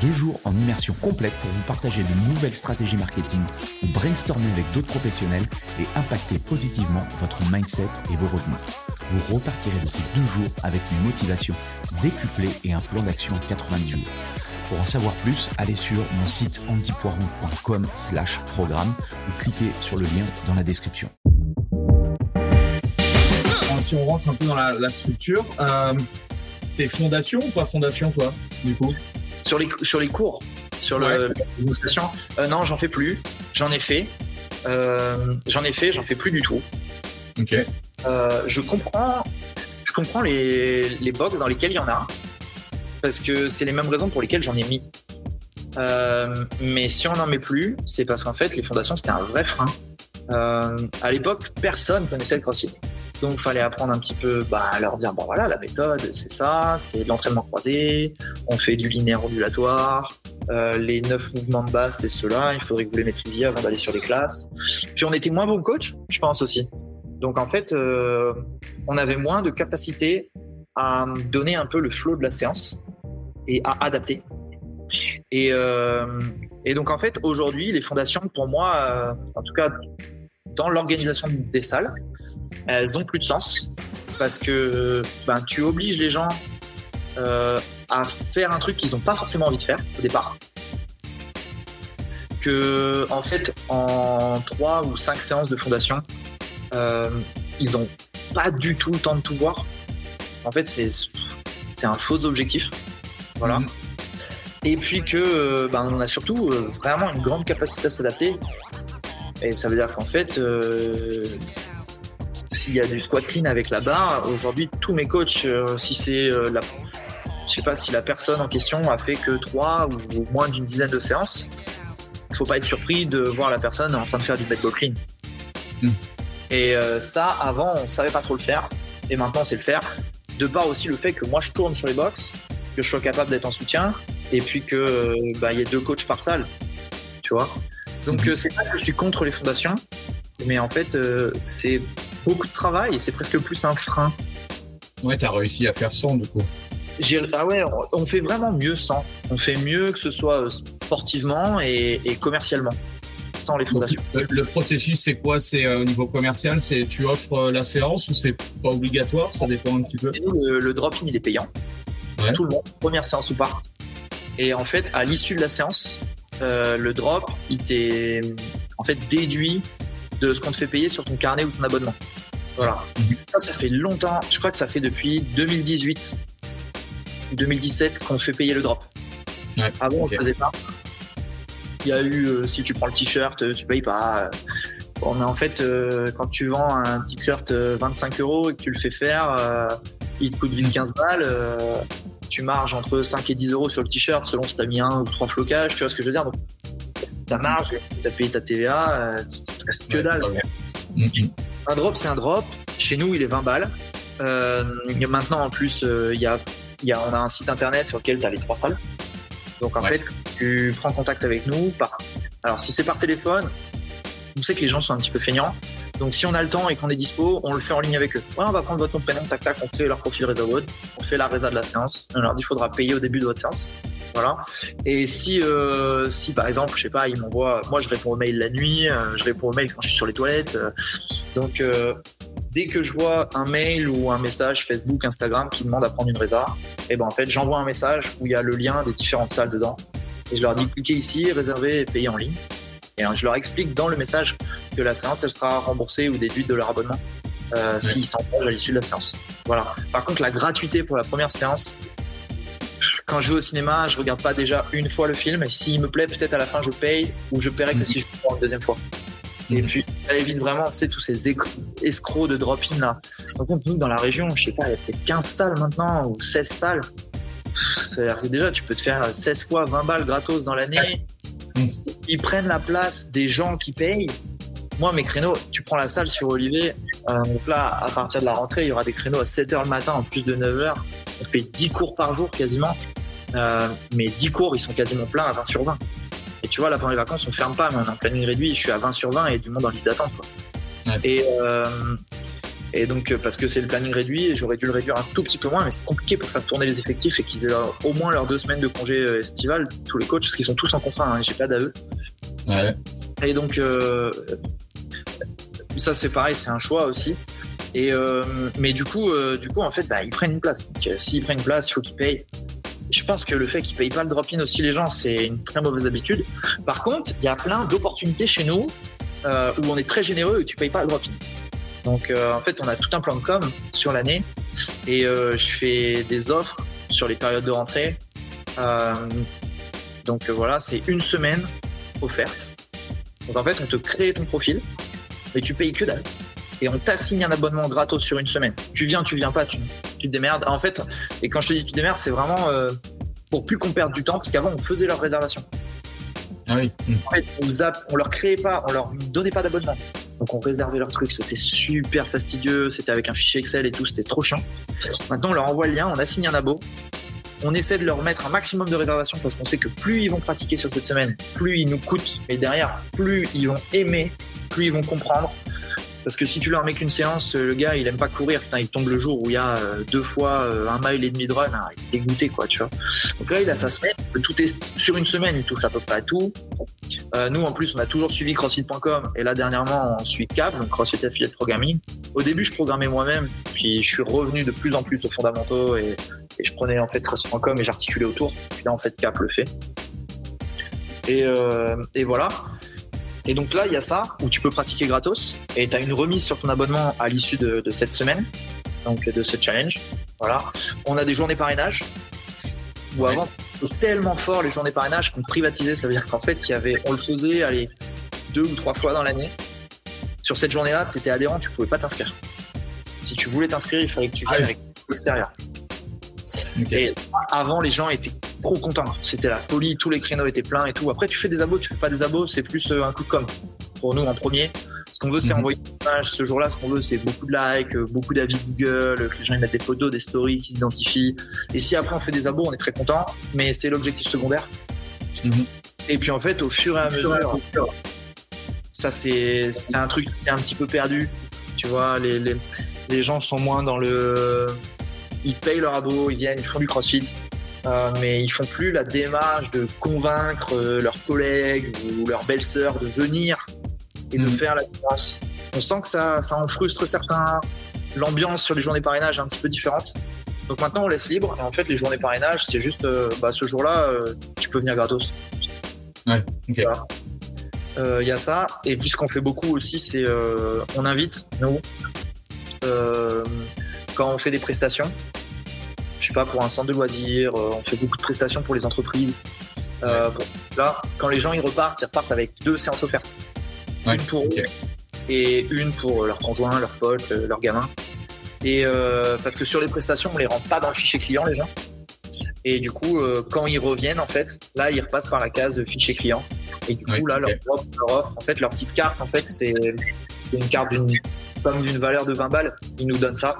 Deux jours en immersion complète pour vous partager de nouvelles stratégies marketing ou brainstormer avec d'autres professionnels et impacter positivement votre mindset et vos revenus. Vous repartirez de ces deux jours avec une motivation décuplée et un plan d'action en 90 jours. Pour en savoir plus, allez sur mon site antipoiron.com slash programme ou cliquez sur le lien dans la description. Si on rentre un peu dans la, structure, euh, t'es fondation ou pas fondation toi, du coup? Sur les, sur les cours, sur le, euh, non, j'en fais plus. J'en ai fait. Euh, j'en ai fait, j'en fais plus du tout. Ok. Euh, je comprends, je comprends les, les box dans lesquels il y en a, parce que c'est les mêmes raisons pour lesquelles j'en ai mis. mais si on n'en met plus, c'est parce qu'en fait, les fondations, c'était un vrai frein. à l'époque, personne connaissait le CrossFit. Donc, fallait apprendre un petit peu bah, à leur dire bon, voilà, la méthode, c'est ça, c'est de l'entraînement croisé, on fait du linéaire ondulatoire, euh, les neuf mouvements de base, c'est cela, il faudrait que vous les maîtrisiez avant d'aller sur les classes. Puis, on était moins bon coach, je pense aussi. Donc, en fait, euh, on avait moins de capacité à donner un peu le flow de la séance et à adapter. Et, euh, et donc, en fait, aujourd'hui, les fondations, pour moi, en tout cas, dans l'organisation des salles, elles ont plus de sens parce que ben, tu obliges les gens euh, à faire un truc qu'ils n'ont pas forcément envie de faire au départ. Que en fait, en 3 ou 5 séances de fondation, euh, ils n'ont pas du tout le temps de tout voir. En fait, c'est, c'est un faux objectif. Voilà. Mhm. Et puis que ben, on a surtout euh, vraiment une grande capacité à s'adapter. Et ça veut dire qu'en fait, s'il y a du squat clean avec la barre, aujourd'hui, tous mes coachs, euh, si c'est euh, la. Je sais pas si la personne en question a fait que trois ou moins d'une dizaine de séances, il faut pas être surpris de voir la personne en train de faire du bed clean. Hmm. Et euh, ça, avant, on savait pas trop le faire, et maintenant, on sait le faire. De part aussi le fait que moi, je tourne sur les box, que je sois capable d'être en soutien, et puis que bah, y ait deux coachs par salle, tu vois. Donc, hmm. c'est pas que je suis contre les fondations, mais en fait, c'est beaucoup de travail et c'est presque plus un frein. Ouais, t'as réussi à faire sans du coup. Ah ouais, on fait vraiment mieux sans. On fait mieux que ce soit euh, sportivement et, commercialement, sans les fondations. le, processus, c'est quoi? C'est euh, au niveau commercial C'est tu offres euh, la séance ou c'est pas obligatoire? Ça dépend un petit peu. Le, drop-in, il est payant. Tout le monde, première séance ou pas. Et en fait, à l'issue de la séance, le drop, il t'est en fait déduit de ce qu'on te fait payer sur ton carnet ou ton abonnement. Voilà. Ça, ça fait longtemps. Je crois que ça fait depuis 2018, 2017 qu'on fait payer le drop. Avant, on ne faisait pas? Il y a eu, euh, si tu prends le t-shirt, tu payes pas. Bon, mais en fait, euh, quand tu vends un t-shirt 25 euh, euros et que tu le fais faire, il te coûte 15 balles. tu marges entre 5 et 10 euros sur le t-shirt selon si tu as mis un ou trois flocages. Tu vois ce que je veux dire? Ta marge, tu as payé ta TVA, tu restes que dalle. Un drop, c'est un drop. Chez nous, il est 20 balles. Euh, maintenant, en plus, euh, il y, a, y a, on a un site internet sur lequel tu as les trois salles. Donc, en fait, tu prends contact avec nous. Par... Alors, si c'est par téléphone, on sait que les gens sont un petit peu feignants. Donc, si on a le temps et qu'on est dispo, on le fait en ligne avec eux. Ouais, on va prendre votre nom, prénom, tac, tac, on crée leur profil Reservoir, on fait la résa de la séance. On leur dit qu'il faudra payer au début de votre séance. Voilà. Et si, euh, si par exemple, je sais pas, ils m'envoient, moi je réponds aux mails la nuit, euh, je réponds aux mails quand je suis sur les toilettes. Euh, donc dès que je vois un mail ou un message Facebook, Instagram qui demande à prendre une résa, et eh ben en fait j'envoie un message où il y a le lien des différentes salles dedans et je leur dis cliquez ici, réservez et payez en ligne. Et je leur explique dans le message que la séance elle sera remboursée ou déduite de leur abonnement. s'ils s'engagent à l'issue de la séance. Voilà. Par contre, la gratuité pour la première séance, quand je vais au cinéma, je regarde pas déjà une fois le film. S'il me plaît, peut-être à la fin, je paye ou je paierai que si je le prends une deuxième fois. Et puis, ça évite vraiment, tu sais, tous ces escrocs de drop-in là. Donc, nous, dans la région, je sais pas, il y a peut-être 15 salles maintenant ou 16 salles. C'est-à-dire que déjà, tu peux te faire 16 fois 20 balles gratos dans l'année. Ils prennent la place des gens qui payent. Moi, mes créneaux, tu prends la salle sur Olivier, donc là, à partir de la rentrée, il y aura des créneaux à 7h le matin en plus de 9h. On fait 10 cours par jour quasiment. mais 10 cours, ils sont quasiment pleins à 20 sur 20. Et tu vois, là, pendant les vacances, on ferme pas, mais on a un planning réduit. Je suis à 20 sur 20 et du monde en liste d'attente. Et, et donc, parce que c'est le planning réduit, j'aurais dû le réduire un tout petit peu moins, mais c'est compliqué pour faire tourner les effectifs et qu'ils aient au moins leurs deux semaines de congé estival, tous les coachs, parce qu'ils sont tous en contrat, hein, j'ai pas d'AE. Ouais. Et donc, euh, ça c'est pareil, c'est un choix aussi. Et euh, mais du coup, euh, du coup, en fait, bah, ils prennent une place. Donc, s'ils prennent une place, il faut qu'ils payent. Je pense que le fait qu'ils payent pas le drop-in aussi les gens, c'est une très mauvaise habitude. Par contre, il y a plein d'opportunités chez nous où on est très généreux et tu payes pas le drop-in. Donc en fait, on a tout un plan de com sur l'année et je fais des offres sur les périodes de rentrée. donc voilà, c'est une semaine offerte donc en fait, on te crée ton profil, mais tu payes que dalle. Et on t'assigne un abonnement gratos sur une semaine. Tu viens, tu viens pas, te démerdes. En fait, et quand je te dis tu te démerdes, c'est vraiment euh, pour plus qu'on perde du temps, parce qu'avant on faisait leur réservation. Ah oui. En fait, on, leur créait pas, on leur donnait pas d'abonnement. Donc on réservait leur truc, c'était super fastidieux, c'était avec un fichier Excel et tout, c'était trop chiant. Maintenant on leur envoie le lien, on assigne un abo, on essaie de leur mettre un maximum de réservations parce qu'on sait que plus ils vont pratiquer sur cette semaine, plus ils nous coûtent, mais derrière, plus ils vont aimer, plus ils vont comprendre. Parce que si tu leur mets qu'une séance, le gars il aime pas courir, putain, il tombe le jour où il y a euh, deux fois euh, un mile et demi de run, hein, il est dégoûté quoi, tu vois. Donc là il a sa semaine, tout est sur une semaine, il touche à peu près à tout. Euh, nous en plus on a toujours suivi CrossFit.com et là dernièrement on suit CAP, donc CrossFit Affiliate Programming. Au début je programmais moi-même, puis je suis revenu de plus en plus aux fondamentaux et je prenais en fait CrossFit.com et j'articulais autour. Puis là, en fait, Cap le fait. Euh, et voilà. Et donc là, il y a ça où tu peux pratiquer gratos et tu as une remise sur ton abonnement à l'issue de, cette semaine, donc de ce challenge. Voilà. On a des journées parrainage où avant c'était tellement fort les journées parrainage qu'on privatisait. Ça veut dire qu'en fait, il y avait, on le faisait allez, deux ou trois fois dans l'année. Sur cette journée-là, tu étais adhérent, tu pouvais pas t'inscrire. Si tu voulais t'inscrire, il fallait que tu viennes ah avec l'extérieur. Et avant, les gens étaient trop contents. C'était la folie, tous les créneaux étaient pleins et tout. Après, tu fais des abos, tu fais pas des abos, c'est plus euh, un coup de com. Pour nous, en premier, ce qu'on veut, c'est mhm. envoyer des images. Ce jour-là, ce qu'on veut, c'est beaucoup de likes, euh, beaucoup d'avis Google, que les gens ils mettent des photos, des stories, qui s'identifient. Et si après on fait des abos, on est très content, mais c'est l'objectif secondaire. Mhm. Et puis en fait, au fur et à mesure, ça c'est un truc qui est un petit peu perdu. Tu vois, les, les, les gens sont moins dans le ils payent leur abo, ils viennent, ils font du crossfit, euh, mais ils font plus la démarche de convaincre euh, leurs collègues ou leurs belles-sœurs de venir et de mm. faire la différence. On sent que ça, ça en frustre certains. L'ambiance sur les journées parrainage est un petit peu différente. Donc maintenant, on laisse libre. Et en fait, les journées parrainage, c'est juste euh, bah, ce jour-là, tu peux venir gratos. Ouais, ok. Il y a ça. Et puis, ce qu'on fait beaucoup aussi, c'est on invite, nous, quand on fait des prestations, je sais pas, pour un centre de loisirs, euh, on fait beaucoup de prestations pour les entreprises. Euh, là, quand les gens ils repartent, ils repartent avec deux séances offertes. une pour eux et une pour leurs conjoints, leurs potes, euh, leurs gamins. Et parce que sur les prestations, on les rend pas dans le fichier client, les gens. Et du coup, quand ils reviennent, en fait, là, ils repassent par la case fichier client. Et du coup, là, leur, offre, en fait, leur petite carte, en fait, c'est une carte d'une comme d'une valeur de 20 balles. Ils nous donnent ça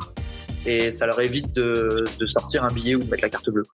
et ça leur évite de, sortir un billet ou de mettre la carte bleue.